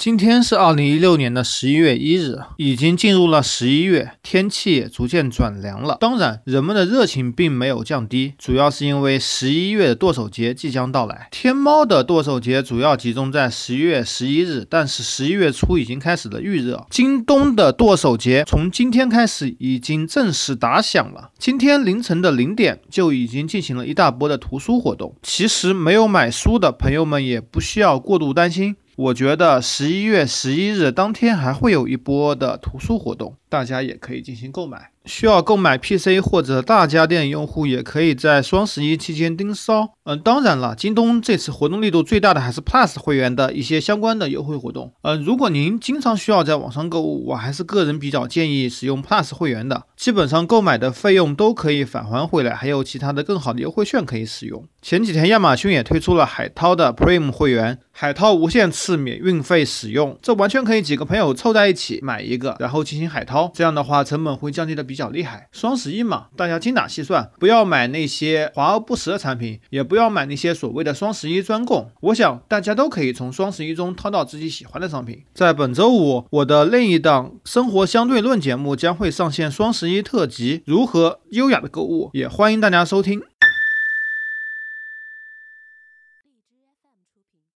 今天是二零一六年的十一月一日，已经进入了十一月，天气也逐渐转凉了。当然，人们的热情并没有降低，主要是因为十一月的剁手节即将到来。天猫的剁手节主要集中在十一月十一日，但是十一月初已经开始了预热。京东的剁手节从今天开始已经正式打响了，今天凌晨的零点就已经进行了一大波的图书活动。其实没有买书的朋友们也不需要过度担心。我觉得十一月十一日当天还会有一波的图书活动，大家也可以进行购买。需要购买 PC 或者大家电用户，也可以在双十一期间盯梢。嗯，当然了，京东这次活动力度最大的还是 Plus 会员的一些相关的优惠活动。呃，如果您经常需要在网上购物，我还是个人比较建议使用 Plus 会员的，基本上购买的费用都可以返还回来，还有其他的更好的优惠券可以使用。前几天亚马逊也推出了海淘的 Prime 会员，海淘无限次免运费使用，这完全可以几个朋友凑在一起买一个，然后进行海淘，这样的话成本会降低的比较厉害。双十一嘛，大家精打细算，不要买那些华而不实的产品，也不要买那些所谓的双十一专供。我想大家都可以从双十一中掏到自己喜欢的商品。在本周五，我的另一档生活相对论节目将会上线双十一特辑，如何优雅的购物，也欢迎大家收听。